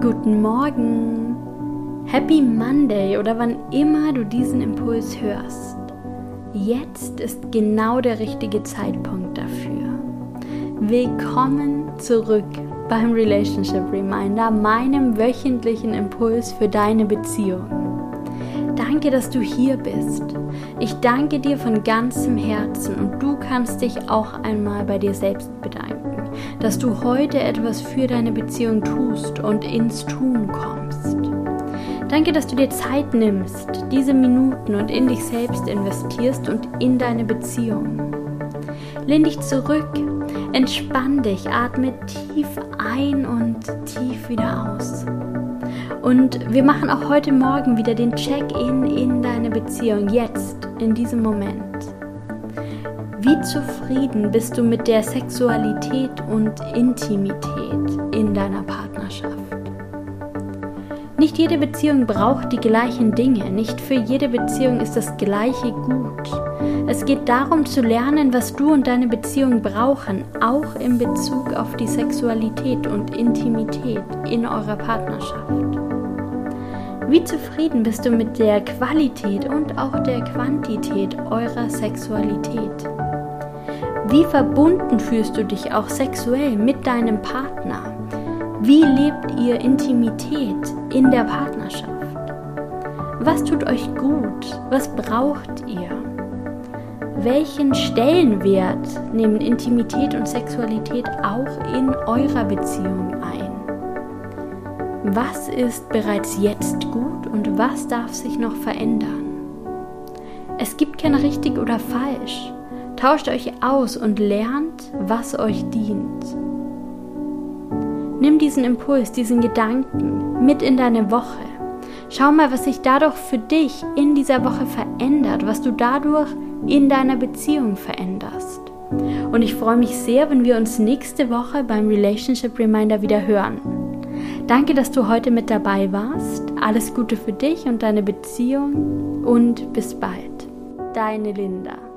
Guten Morgen, Happy Monday oder wann immer du diesen Impuls hörst. Jetzt ist genau der richtige Zeitpunkt dafür. Willkommen zurück beim Relationship Reminder, meinem wöchentlichen Impuls für deine Beziehung. Danke, dass du hier bist. Ich danke dir von ganzem Herzen und du kannst dich auch einmal bei dir selbst bedanken, dass du heute etwas für deine Beziehung tust und ins Tun kommst. Danke, dass du dir Zeit nimmst, diese Minuten und in dich selbst investierst und in deine Beziehung. Lehn dich zurück, entspann dich, atme tief ein und tief wieder aus. Und wir machen auch heute Morgen wieder den Check-in in deine Beziehung, jetzt, in diesem Moment. Wie zufrieden bist du mit der Sexualität und Intimität in deiner Partnerschaft? Nicht jede Beziehung braucht die gleichen Dinge, nicht für jede Beziehung ist das gleiche gut. Es geht darum zu lernen, was du und deine Beziehung brauchen, auch in Bezug auf die Sexualität und Intimität in eurer Partnerschaft. Wie zufrieden bist du mit der Qualität und auch der Quantität eurer Sexualität? Wie verbunden fühlst du dich auch sexuell mit deinem Partner? Wie lebt ihr Intimität in der Partnerschaft? Was tut euch gut? Was braucht ihr? Welchen Stellenwert nehmen Intimität und Sexualität auch in eurer Beziehung ein? Was ist bereits jetzt gut und was darf sich noch verändern? Es gibt kein richtig oder falsch. Tauscht euch aus und lernt, was euch dient. Nimm diesen Impuls, diesen Gedanken mit in deine Woche. Schau mal, was sich dadurch für dich in dieser Woche verändert, was du dadurch in deiner Beziehung veränderst. Und ich freue mich sehr, wenn wir uns nächste Woche beim Relationship Reminder wieder hören. Danke, dass du heute mit dabei warst. Alles Gute für dich und deine Beziehung und bis bald. Deine Linda.